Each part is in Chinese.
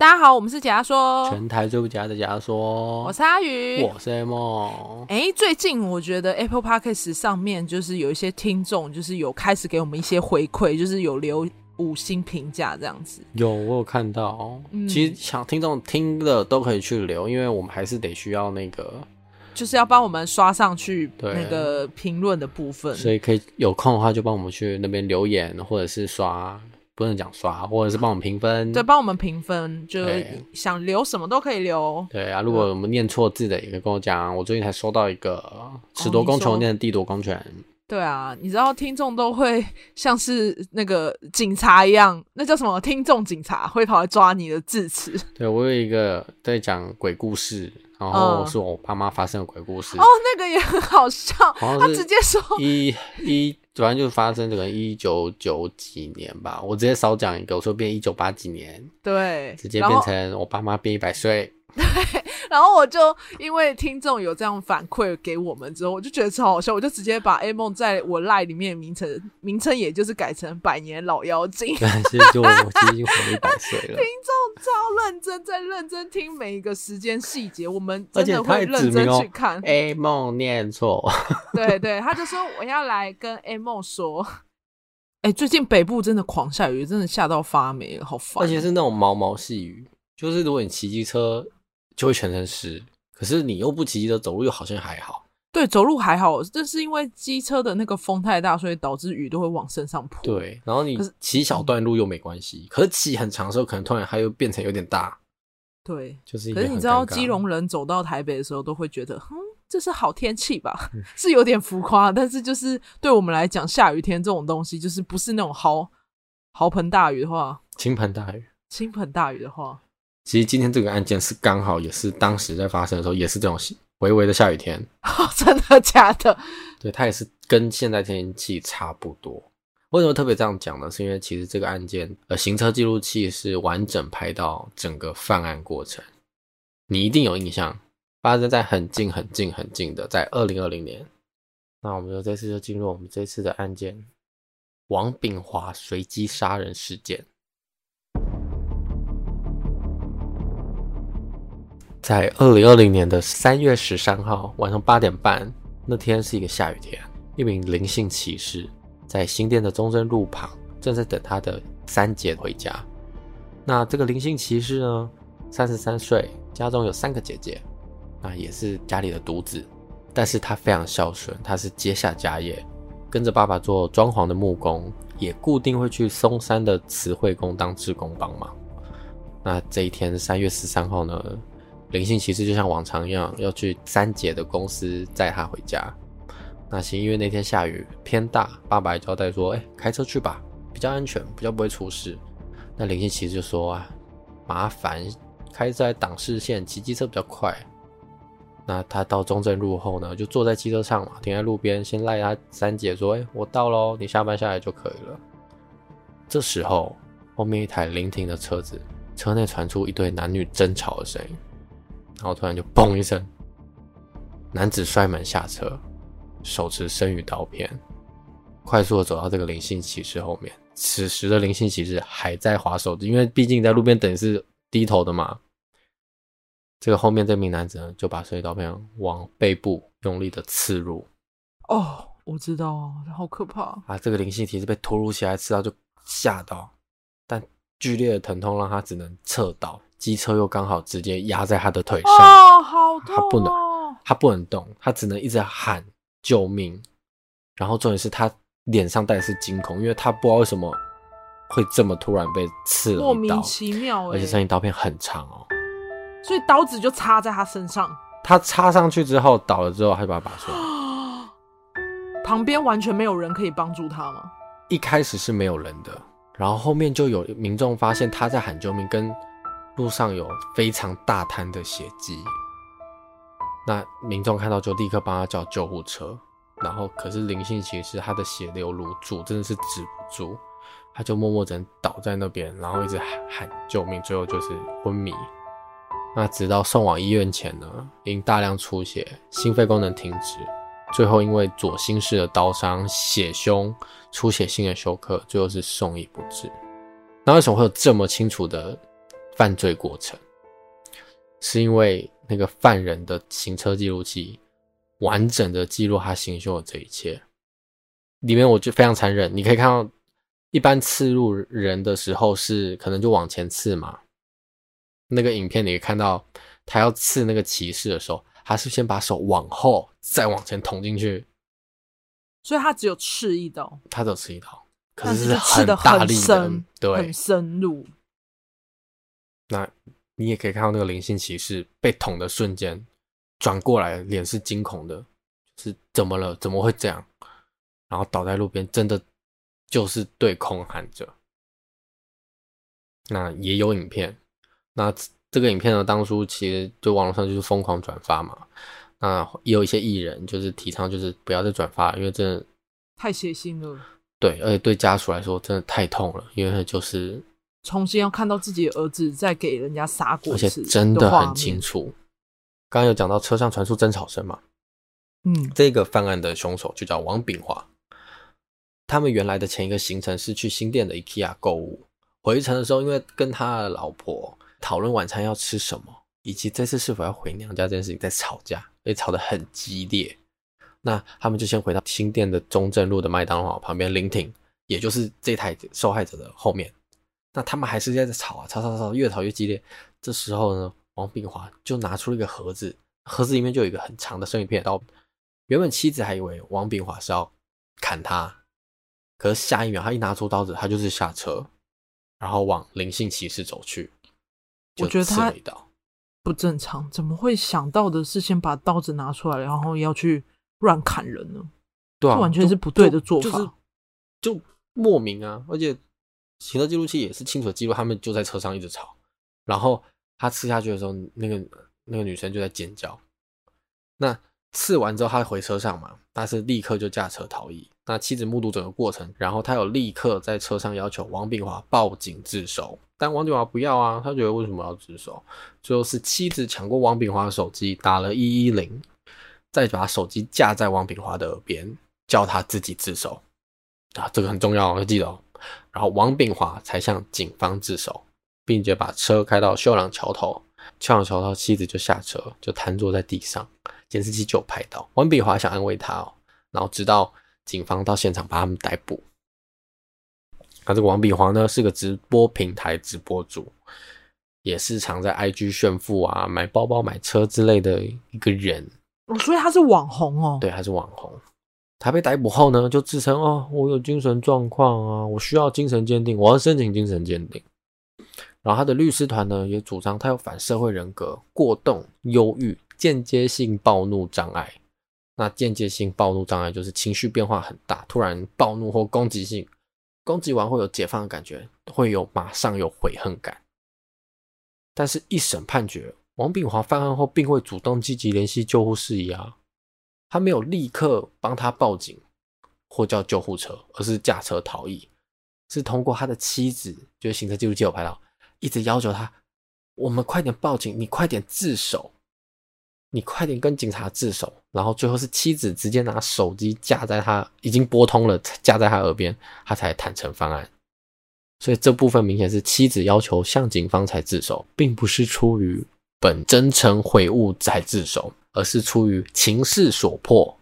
大家好，我们是假牙说，全台最不假的假牙说，我是阿宇，我是 Amo。哎、欸，最近我觉得 Apple Podcast 上面就是有一些听众，就是有开始给我们一些回馈，就是有留五星评价这样子。有，我有看到。嗯、其实想听众听的都可以去留，因为我们还是得需要那个，就是要帮我们刷上去那个评论的部分。所以可以有空的话，就帮我们去那边留言，或者是刷。不能讲刷，或者是帮我们评分。对，帮我们评分，就想留什么都可以留。对啊，如果我们念错字的，也可以跟我讲。我最近才收到一个“尺夺公权”念“地夺公权”。对啊，你知道听众都会像是那个警察一样，那叫什么？听众警察会跑来抓你的字词。对，我有一个在讲鬼故事，然后是我爸妈发生的鬼故事。哦，那个也很好笑，他直接说一一。主要就是发生这个一九九几年吧，我直接少讲一个，我说变一九八几年，对，直接变成我爸妈变一百岁。对，然后我就因为听众有这样反馈给我们之后，我就觉得超好笑，我就直接把 A 梦在我 LINE 里面名称名称，也就是改成百年老妖精。对，其实就我已经活了一百岁了。听众超认真，在认真听每一个时间细节，我们真的会认真去看。A 梦念错，对对，他就说我要来跟 A 梦说，哎、欸，最近北部真的狂下雨，真的下到发霉了，好烦。而且是那种毛毛细雨，就是如果你骑机车。就会全身湿，可是你又不骑机车走路，又好像还好。对，走路还好，这是因为机车的那个风太大，所以导致雨都会往身上扑。对，然后你骑小段路又没关系，可是骑很长的时候，可能突然它又变成有点大。对，就是。可是你知道，基隆人走到台北的时候，都会觉得，哼，这是好天气吧？是有点浮夸，但是就是对我们来讲，下雨天这种东西，就是不是那种豪豪盆大雨的话，倾盆大雨，倾盆大雨的话。其实今天这个案件是刚好也是当时在发生的时候，也是这种微微的下雨天。哦，真的假的？对，它也是跟现在天气差不多。为什么特别这样讲呢？是因为其实这个案件，呃，行车记录器是完整拍到整个犯案过程，你一定有印象，发生在很近很近很近的，在二零二零年。那我们就这次就进入我们这次的案件——王炳华随机杀人事件。在二零二零年的三月十三号晚上八点半，那天是一个下雨天。一名林性骑士在新店的中正路旁，正在等他的三姐回家。那这个林性骑士呢，三十三岁，家中有三个姐姐，那也是家里的独子。但是他非常孝顺，他是接下家业，跟着爸爸做装潢的木工，也固定会去松山的慈惠宫当志工帮忙。那这一天三月十三号呢？灵性骑士就像往常一样，要去三姐的公司载她回家。那是因为那天下雨偏大，爸爸还交代说：“哎、开车去吧，比较安全，比较不会出事。”那灵性骑士就说：“啊，麻烦，开在挡视线，骑机车比较快。”那他到中正路后呢，就坐在机车上嘛，停在路边，先赖他三姐说：“哎、我到喽，你下班下来就可以了。”这时候，后面一台临停的车子，车内传出一对男女争吵的声音。然后突然就嘣一声，男子摔门下车，手持生鱼刀片，快速的走到这个灵性骑士后面。此时的灵性骑士还在划手机，因为毕竟在路边等是低头的嘛。这个后面这名男子呢，就把生鱼刀片往背部用力的刺入。哦，我知道，好可怕啊！这个灵性骑士被突如其来刺到，就吓到，但剧烈的疼痛让他只能侧倒。机车又刚好直接压在他的腿上，哦，好痛哦！他不能，他不能动，他只能一直喊救命。然后重点是他脸上带的是惊恐，因为他不知道为什么会这么突然被刺了一刀，莫名其妙，而且这一刀片很长哦，所以刀子就插在他身上。他插上去之后倒了之后，他就把他拔出来。旁边完全没有人可以帮助他吗？一开始是没有人的，然后后面就有民众发现他在喊救命，跟。路上有非常大滩的血迹，那民众看到就立刻帮他叫救护车，然后可是林姓骑士他的血流如注，真的是止不住，他就默默地倒在那边，然后一直喊喊救命，最后就是昏迷。那直到送往医院前呢，因大量出血，心肺功能停止，最后因为左心室的刀伤、血胸、出血性的休克，最后是送医不治。那为什么会有这么清楚的？犯罪过程，是因为那个犯人的行车记录器完整的记录他行凶的这一切。里面我就非常残忍，你可以看到，一般刺入人的时候是可能就往前刺嘛。那个影片你可以看到，他要刺那个骑士的时候，他是先把手往后，再往前捅进去，所以他只有刺一刀，他只有刺一刀，可但是是很大力的，对，很深入。那你也可以看到那个灵性骑士被捅的瞬间，转过来脸是惊恐的，是怎么了？怎么会这样？然后倒在路边，真的就是对空喊着。那也有影片，那这个影片呢，当初其实就网络上就是疯狂转发嘛。那也有一些艺人就是提倡，就是不要再转发，因为真的太血腥了。对，而且对家属来说真的太痛了，因为就是重新要看到自己的儿子在给人家杀过，而且真的很清楚。刚刚有讲到车上传出争吵声嘛？嗯，这个犯案的凶手就叫王炳华。他们原来的前一个行程是去新店的 IKEA 购物，回程的时候，因为跟他的老婆讨论晚餐要吃什么，以及这次是否要回娘家这件事情在吵架，所以吵得很激烈。那他们就先回到新店的中正路的麦当劳旁边临停，也就是这台受害者的后面。那他们还是在这吵啊，吵吵吵，越吵越激烈。这时候呢，王炳华就拿出了一个盒子，盒子里面就有一个很长的生鱼片刀。原本妻子还以为王炳华是要砍他。可是下一秒，他一拿出刀子，他就是下车，然后往灵性骑士走去。我觉得他不正常，怎么会想到的是先把刀子拿出来，然后要去乱砍人呢？对啊，完全是不对的做法，就是就莫名啊！而且行车记录器也是清楚记录，他们就在车上一直吵，然后他刺下去的时候，那个那个女生就在尖叫。那刺完之后，他回车上嘛，他是立刻就驾车逃逸。那妻子目睹整个过程，然后他有立刻在车上要求王炳华报警自首，但王炳华不要啊，他觉得为什么要自首？最后是妻子抢过王炳华的手机，打了一一零，再把手机架在王炳华的耳边，叫他自己自首啊，这个很重要，要记得哦。然后王炳华才向警方自首，并且把车开到秀朗桥头，秀朗桥头妻子就下车，就瘫坐在地上，监视器就拍到王炳华想安慰他哦，然后直到。警方到现场把他们逮捕。那这个王炳华呢，是个直播平台直播主，也是常在 IG 炫富啊、买包包、买车之类的一个人。哦，所以他是网红哦。对，他是网红。他被逮捕后呢，就自称哦，我有精神状况啊，我需要精神鉴定，我要申请精神鉴定。然后他的律师团呢，也主张他有反社会人格、过动、忧郁、间接性暴怒障碍。那间接性暴怒障碍就是情绪变化很大，突然暴怒或攻击性，攻击完会有解放的感觉，会有马上有悔恨感。但是，一审判决，王炳华犯案后并未主动积极联系救护事宜啊，他没有立刻帮他报警或叫救护车，而是驾车逃逸，是通过他的妻子，就是行车记录器有拍到，一直要求他，我们快点报警，你快点自首。你快点跟警察自首，然后最后是妻子直接拿手机架在他已经拨通了，架在他耳边，他才坦诚犯案。所以这部分明显是妻子要求向警方才自首，并不是出于本真诚悔悟才自首，而是出于情势所迫。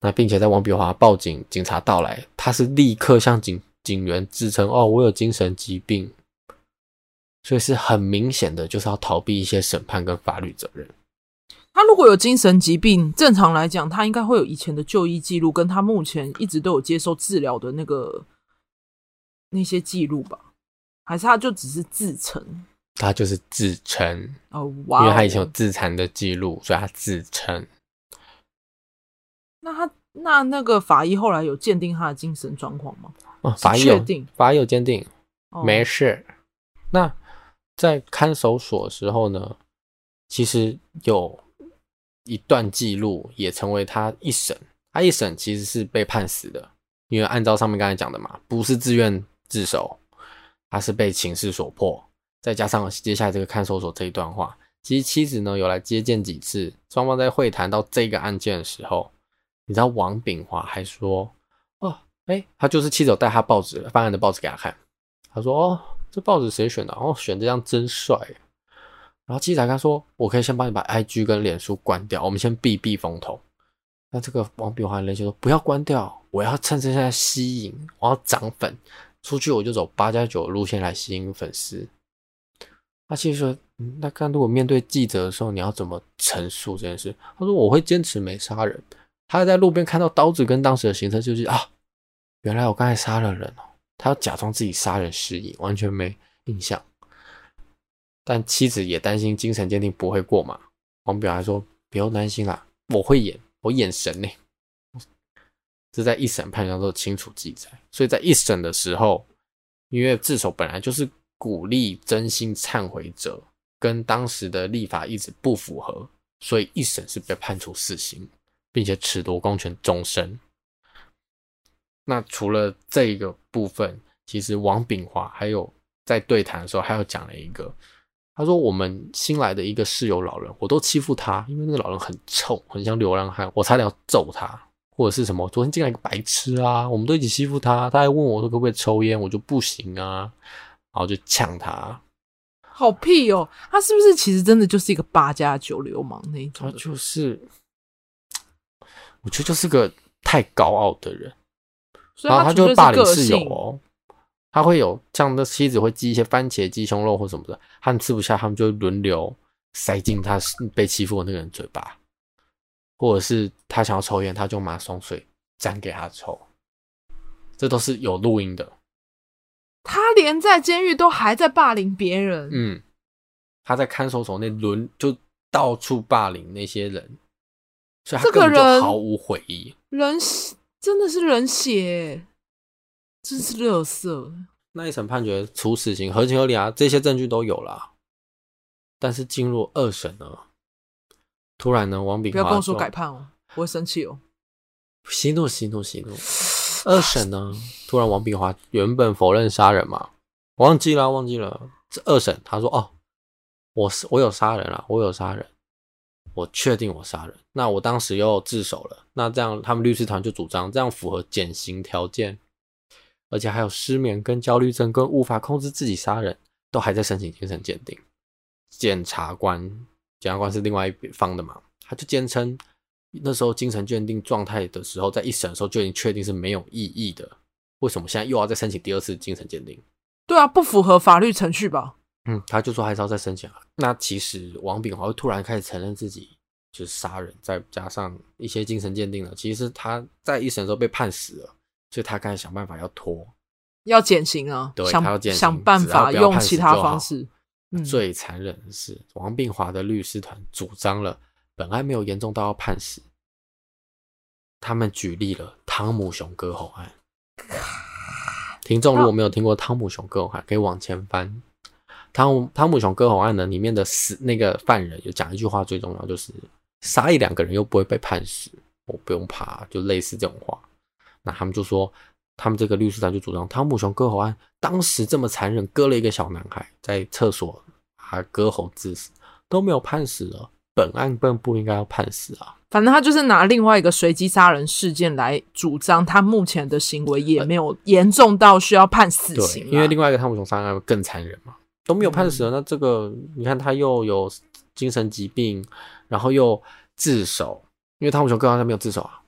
那并且在王炳华报警，警察到来，他是立刻向警警员自称：“哦，我有精神疾病。”所以是很明显的，就是要逃避一些审判跟法律责任。他如果有精神疾病，正常来讲，他应该会有以前的就医记录，跟他目前一直都有接受治疗的那个那些记录吧？还是他就只是自称？他就是自称哦，哇！因为他以前有自残的记录，所以他自称。那他那那个法医后来有鉴定他的精神状况吗？哦，法医确定，法医有鉴定，哦，没事。那在看守所的时候呢，其实有。一段记录也成为他一审，他一审其实是被判死的，因为按照上面刚才讲的嘛，不是自愿自首，他是被情势所迫，再加上接下来这个看守所这一段话，其实妻子呢有来接见几次，双方在会谈到这个案件的时候，你知道王炳华还说，哦，哎，他就是妻子有带他报纸，犯案的报纸给他看，他说，哦，这报纸谁选的？哦，选这样真帅。然后记者跟他说：“我可以先帮你把 IG 跟脸书关掉，我们先避避风头。”那这个王炳华人就说：“不要关掉，我要趁现在吸引，我要涨粉，出去我就走八加九路线来吸引粉丝。”他其实说：“，那看如果面对记者的时候，你要怎么陈述这件事？”他说：“我会坚持没杀人。”他在路边看到刀子跟当时的行车记录器啊，原来我刚才杀了人哦。他要假装自己杀人失忆，完全没印象。但妻子也担心精神鉴定不会过嘛。王表还说：“不用担心啦，我会演，我眼神呢。”这在一审判决上都清楚记载。所以在一审的时候，因为自首本来就是鼓励真心忏悔者，跟当时的立法一直不符合，所以一审是被判处死刑。并且褫夺公权终身。那除了这个部分，其实王炳华还有在对谈的时候，还有讲了一个，他说：“我们新来的一个室友老人，我都欺负他，因为那个老人很臭，很像流浪汉，我差点要揍他，或者是什么，昨天进来一个白痴啊，我们都一起欺负他，他还问我说可不可以抽烟，我就不行啊，后就呛他，好屁哦，他是不是其实真的就是一个八加九流氓那一种？他就是。”我觉得就是个太高傲的人，然后他就霸凌室友哦。他会有像的妻子会寄一些番茄鸡胸肉或什么的，他们吃不下，他们就轮流塞进他被欺负的那个人嘴巴，或者是他想要抽烟，他就拿松水沾给他抽，这都是有录音的。他连在监狱都还在霸凌别人，嗯，他在看守所那轮就到处霸凌那些人。所以他根本就毫无悔意，人血真的是人血，真是垃圾。那一审判决处死刑，合情合理啊，这些证据都有了。但是进入二审呢，突然呢，王炳华不要跟我说改判哦，我会生气哦。息怒，息怒，息怒。二审呢，突然王炳华原本否认杀人嘛，忘记了，忘记了。这二审他说哦，我是我有杀人了，我有杀人。我确定我杀人，那我当时又自首了，那这样他们律师团就主张这样符合减刑条件，而且还有失眠跟焦虑症跟无法控制自己杀人，都还在申请精神鉴定。检察官，检察官是另外一方的嘛，他就坚称那时候精神鉴定状态的时候，在一审的时候就已经确定是没有异议的，为什么现在又要再申请第二次精神鉴定？对啊，不符合法律程序吧？嗯，他就说还是要再申请啊。那其实王炳华会突然开始承认自己就是杀人，再加上一些精神鉴定了，其实他在一审的时候被判死了，所以他开始想办法要拖，要减刑啊，对，想他要减刑，想办法用其他方式。嗯、最残忍的是，王炳华的律师团主张了本案没有严重到要判死，他们举例了汤姆熊割喉案。听众如果没有听过汤姆熊割喉案，可以往前翻。汤汤姆熊割喉案呢，里面的死那个犯人有讲一句话，最重要就是杀一两个人又不会被判死，我不用怕，就类似这种话。那他们就说，他们这个律师团就主张汤姆熊割喉案当时这么残忍，割了一个小男孩在厕所还割喉致死都没有判死了，本案本不应该要判死啊。反正他就是拿另外一个随机杀人事件来主张，他目前的行为也没有严重到需要判死刑。对，因为另外一个汤姆熊杀人案更残忍嘛。都没有判死了，嗯、那这个你看他又有精神疾病，然后又自首，因为汤姆熊刚刚他没有自首啊，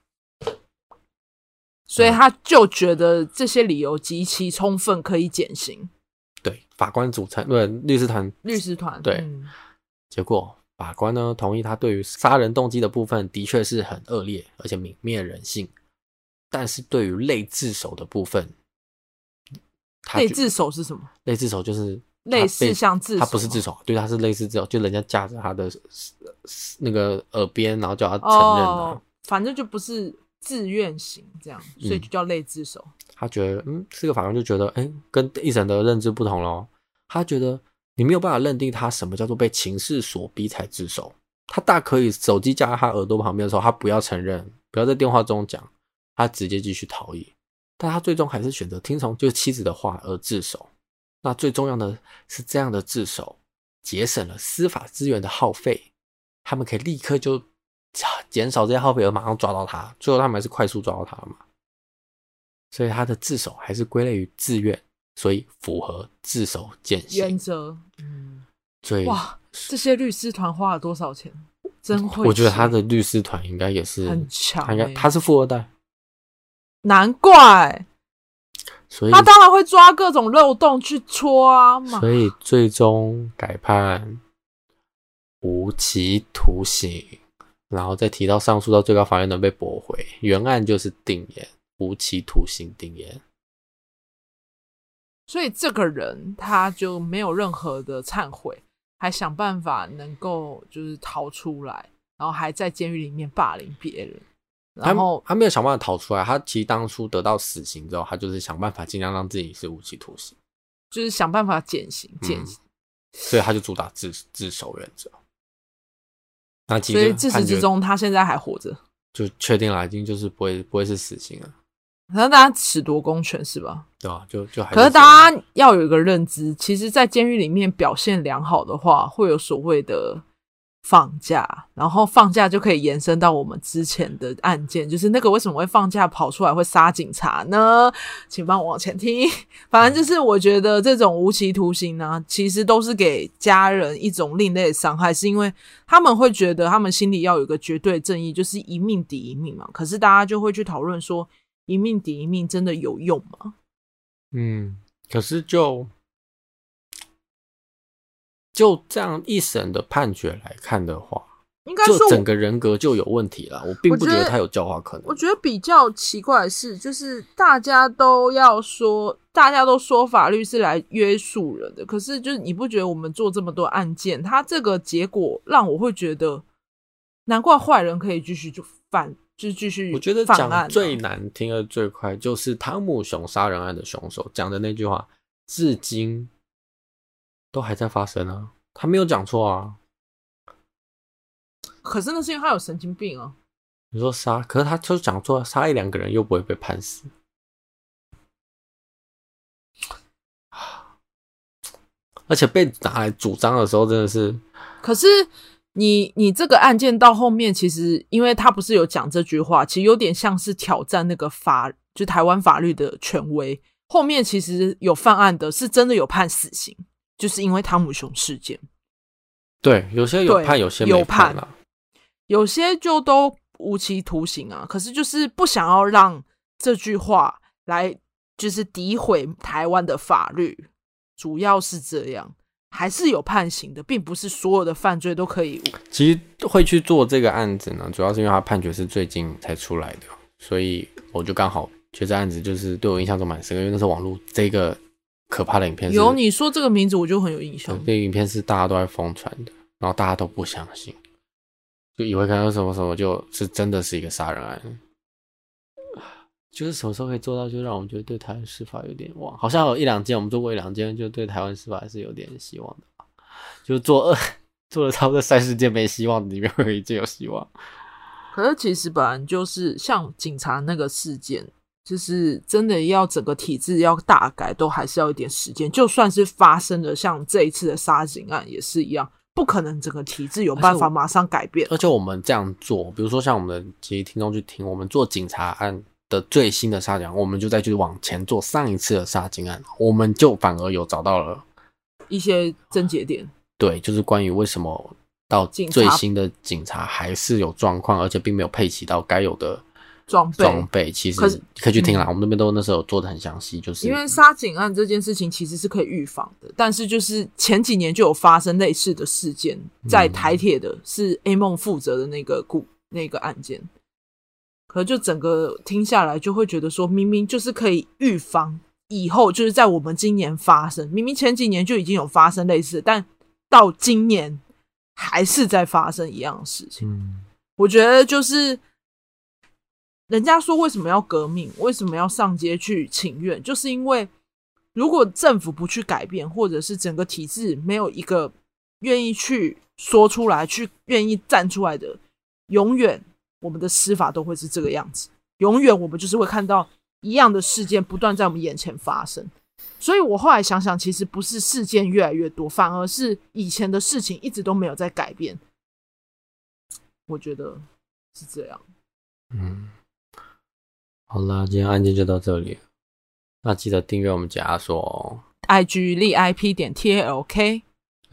所以他就觉得这些理由极其充分，可以减刑。对，法官组成对律师团，律师团对，嗯、结果法官呢同意他对于杀人动机的部分的确是很恶劣，而且泯灭人性，但是对于类自首的部分，类自首是什么？类自首就是。类似像自首，他不是自首，对，他是类似自首，就人家架着他的那个耳边，然后叫他承认、哦、反正就不是自愿型这样，所以就叫类自首。嗯、他觉得，嗯，这个法官就觉得，哎、欸，跟一审的认知不同咯。他觉得你没有办法认定他什么叫做被情势所逼才自首，他大可以手机架在他耳朵旁边的时候，他不要承认，不要在电话中讲，他直接继续逃逸，但他最终还是选择听从就是妻子的话而自首。那最重要的是，这样的自首节省了司法资源的耗费，他们可以立刻就 减少这些耗费，而马上抓到他。最后他们还是快速抓到他了嘛？所以他的自首还是归类于自愿，所以符合自首减刑原则。嗯，所以哇，这些律师团花了多少钱？真会，我觉得他的律师团应该也是很强，应该他是富二代，难怪。所以他当然会抓各种漏洞去戳啊，所以最终改判无期徒刑，然后再提到上诉到最高法院能被驳回，原案就是定谳，无期徒刑定谳。所以这个人他就没有任何的忏悔。还想办法能够就是逃出来，然后还在监狱里面霸凌别人，然后他，他没有想办法逃出来。他其实当初得到死刑之后，他就是想办法尽量让自己是无期徒刑，就是想办法减刑减刑，嗯，所以他就主打自自首原则。那其实所以自始至终他现在还活着，就确定了，已经就是不会不会是死刑了。可能大家尺夺公权是吧？对啊，就就还是。可是大家要有一个认知，其实，在监狱里面表现良好的话，会有所谓的放假，然后放假就可以延伸到我们之前的案件，就是那个为什么会放假跑出来会杀警察呢？请帮我往前听。反正就是我觉得这种无期徒刑呢，其实都是给家人一种另类的伤害，是因为他们会觉得他们心里要有一个绝对正义，就是一命抵一命嘛。可是大家就会去讨论说。一命抵一命真的有用吗？嗯，可是就就这样一审的判决来看的话，应该说就整个人格就有问题了。我并不觉得他有教化可能。我觉得比较奇怪的是，就是大家都要说，大家都说法律是来约束人的，可是就是你不觉得我们做这么多案件，他这个结果让我会觉得，难怪坏人可以继续就犯。就继续，我觉得讲最难听的最快就是汤姆熊杀人案的凶手讲的那句话，至今都还在发生啊，他没有讲错啊。可是那是因为他有神经病啊。你说杀，可是他就讲错，杀一两个人又不会被判死。而且被拿来主张的时候，真的是，可是。你你这个案件到后面，其实因为他不是有讲这句话，其实有点像是挑战那个法，就台湾法律的权威。后面其实有犯案的，是真的有判死刑，就是因为汤姆熊事件。对，有些有判，有些没判啊。有些就都无期徒刑啊。可是就是不想要让这句话来，就是诋毁台湾的法律，主要是这样。还是有判刑的，并不是所有的犯罪都可以。其实会去做这个案子呢，主要是因为他判决是最近才出来的，所以我就刚好觉得这案子就是对我印象中蛮深，因为那是网络这个可怕的影片。有你说这个名字，我就很有印象。这个影片是大家都在疯传的，然后大家都不相信，就以为看到什么什么就是真的是一个杀人案。就是什么时候可以做到，就让我们觉得对台湾司法有点望。好像有一两件，我们做过一两件，就对台湾司法还是有点希望的。就做二 做了差不多三十件没希望，里面会有一件有希望。可是其实本来就是像警察那个事件，就是真的要整个体制要大改，都还是要一点时间。就算是发生了像这一次的杀警案也是一样，不可能整个体制有办法马上改变。而且我们这样做，比如说像我们的其实听众去听，我们做警察案。的最新的杀警案，我们就再去往前做上一次的杀警案，我们就反而有找到了一些症结点。对，就是关于为什么到最新的警察还是有状况，而且并没有配齐到该有的装备。装备其实可以去听啦，我们那边都那时候做的很详细，就是因为杀警案这件事情其实是可以预防的，但是就是前几年就有发生类似的事件，在台铁的是 A 梦负责的那个故那个案件。可就整个听下来，就会觉得说，明明就是可以预防以后，就是在我们今年发生，明明前几年就已经有发生类似，但到今年还是在发生一样的事情。嗯，我觉得就是人家说为什么要革命，为什么要上街去请愿，就是因为如果政府不去改变，或者是整个体制没有一个愿意去说出来、去愿意站出来的，永远。我们的司法都会是这个样子，永远我们就是会看到一样的事件不断在我们眼前发生。所以我后来想想，其实不是事件越来越多，反而是以前的事情一直都没有在改变。我觉得是这样。嗯，好啦，今天案件就到这里。那记得订阅我们解压缩哦，IG 立 IP 点 TALK，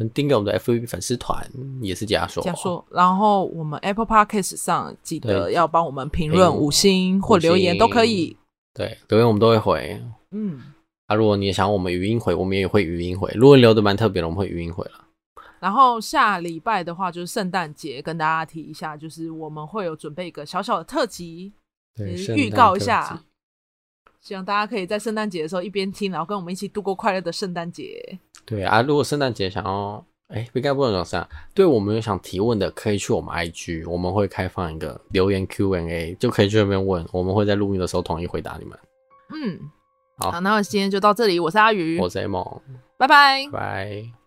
订阅我们的 FB 粉丝团也是加说加说，然后我们 Apple Podcast 上记得要帮我们评论五星或留言都可以。对，留言我们都会回。嗯，啊，如果你也想我们语音回，我们也会语音回。如果留的蛮特别的，我们会语音回了。然后下礼拜的话就是圣诞节，跟大家提一下，就是我们会有准备一个小小的特辑，对，预告一下，希望大家可以在圣诞节的时候一边听，然后跟我们一起度过快乐的圣诞节。对啊，如果圣诞节想要，哎，应该不能讲啥，对我们有想提问的，可以去我们 IG，我们会开放一个留言 Q&A，就可以去那边问，我们会在录音的时候统一回答你们。嗯，好，好，那我今天就到这里，我是阿鱼，我是 A 梦，拜拜，拜。